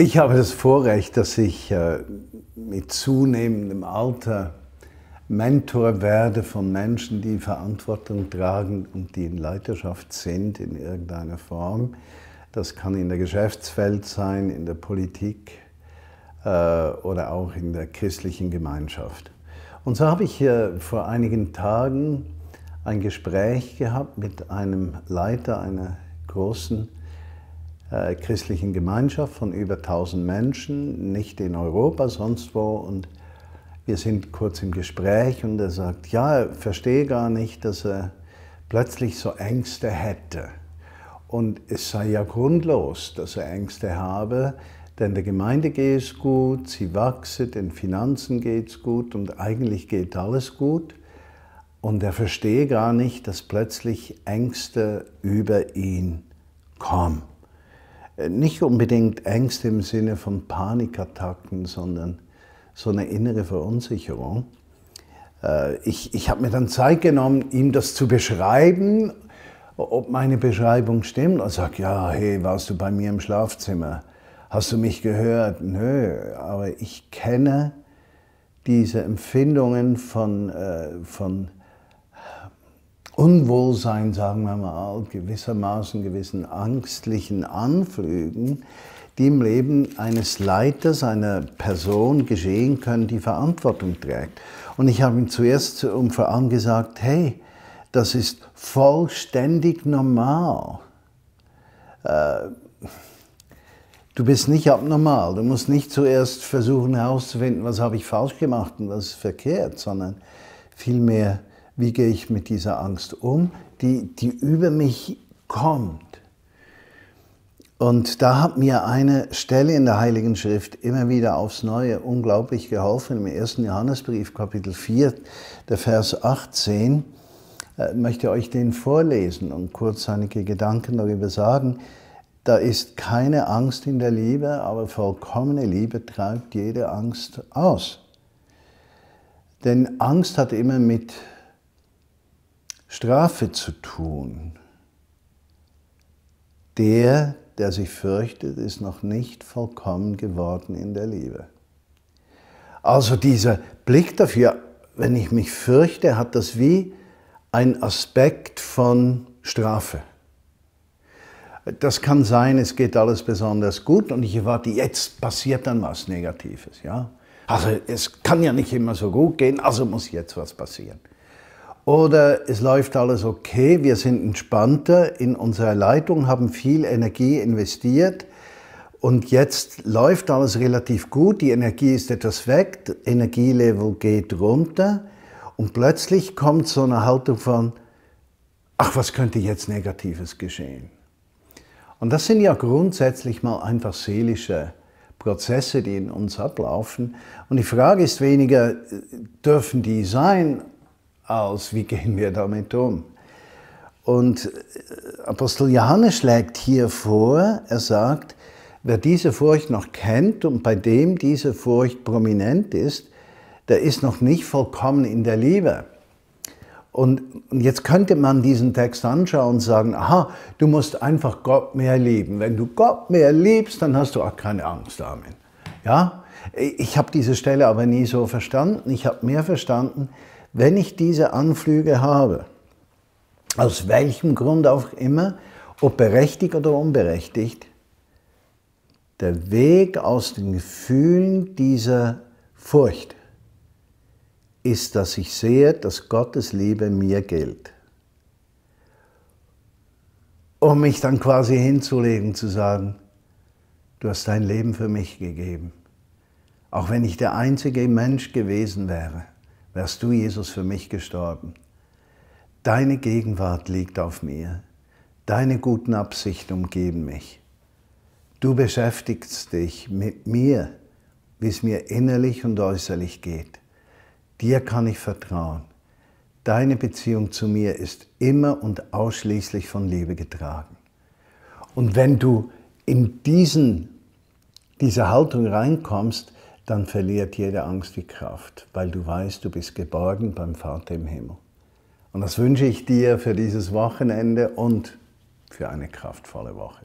Ich habe das Vorrecht, dass ich äh, mit zunehmendem Alter Mentor werde von Menschen, die Verantwortung tragen und die in Leiterschaft sind in irgendeiner Form. Das kann in der Geschäftswelt sein, in der Politik äh, oder auch in der christlichen Gemeinschaft. Und so habe ich hier vor einigen Tagen ein Gespräch gehabt mit einem Leiter einer großen äh, christlichen Gemeinschaft von über 1000 Menschen, nicht in Europa, sonst wo. Und wir sind kurz im Gespräch und er sagt, ja, er verstehe gar nicht, dass er plötzlich so Ängste hätte. Und es sei ja grundlos, dass er Ängste habe, denn der Gemeinde geht es gut, sie wachse, den Finanzen geht es gut und eigentlich geht alles gut. Und er verstehe gar nicht, dass plötzlich Ängste über ihn kommen. Nicht unbedingt Ängste im Sinne von Panikattacken, sondern so eine innere Verunsicherung. Äh, ich, ich habe mir dann Zeit genommen, ihm das zu beschreiben, ob meine Beschreibung stimmt. Er sagt, ja, hey, warst du bei mir im Schlafzimmer? Hast du mich gehört? Nö, aber ich kenne diese Empfindungen von, äh, von Unwohlsein, sagen wir mal, gewissermaßen gewissen angstlichen Anflügen, die im Leben eines Leiters, einer Person geschehen können, die Verantwortung trägt. Und ich habe ihm zuerst um vor allem gesagt, hey, das ist vollständig normal. Äh, du bist nicht abnormal. Du musst nicht zuerst versuchen herauszufinden, was habe ich falsch gemacht und was ist verkehrt, sondern vielmehr wie gehe ich mit dieser Angst um, die, die über mich kommt. Und da hat mir eine Stelle in der Heiligen Schrift immer wieder aufs Neue unglaublich geholfen. Im ersten Johannesbrief, Kapitel 4, der Vers 18, äh, möchte euch den vorlesen und kurz einige Gedanken darüber sagen. Da ist keine Angst in der Liebe, aber vollkommene Liebe treibt jede Angst aus. Denn Angst hat immer mit Strafe zu tun. Der, der sich fürchtet, ist noch nicht vollkommen geworden in der Liebe. Also dieser Blick dafür, wenn ich mich fürchte, hat das wie ein Aspekt von Strafe. Das kann sein, es geht alles besonders gut und ich erwarte, jetzt passiert dann was Negatives. Ja? Also es kann ja nicht immer so gut gehen, also muss jetzt was passieren. Oder es läuft alles okay, wir sind entspannter in unserer Leitung, haben viel Energie investiert und jetzt läuft alles relativ gut, die Energie ist etwas weg, Energielevel geht runter und plötzlich kommt so eine Haltung von, ach, was könnte jetzt Negatives geschehen? Und das sind ja grundsätzlich mal einfach seelische Prozesse, die in uns ablaufen. Und die Frage ist weniger, dürfen die sein aus, wie gehen wir damit um? Und äh, Apostel Johannes schlägt hier vor, er sagt, wer diese Furcht noch kennt und bei dem diese Furcht prominent ist, der ist noch nicht vollkommen in der Liebe. Und jetzt könnte man diesen Text anschauen und sagen, aha, du musst einfach Gott mehr lieben. Wenn du Gott mehr liebst, dann hast du auch keine Angst, Amen. Ja? Ich habe diese Stelle aber nie so verstanden. Ich habe mehr verstanden, wenn ich diese Anflüge habe, aus welchem Grund auch immer, ob berechtigt oder unberechtigt, der Weg aus den Gefühlen dieser Furcht ist, dass ich sehe, dass Gottes Liebe mir gilt. Um mich dann quasi hinzulegen, zu sagen, du hast dein Leben für mich gegeben. Auch wenn ich der einzige Mensch gewesen wäre wärst du, Jesus, für mich gestorben. Deine Gegenwart liegt auf mir. Deine guten Absichten umgeben mich. Du beschäftigst dich mit mir, wie es mir innerlich und äußerlich geht. Dir kann ich vertrauen. Deine Beziehung zu mir ist immer und ausschließlich von Liebe getragen. Und wenn du in diesen, diese Haltung reinkommst, dann verliert jede Angst die Kraft, weil du weißt, du bist geborgen beim Vater im Himmel. Und das wünsche ich dir für dieses Wochenende und für eine kraftvolle Woche.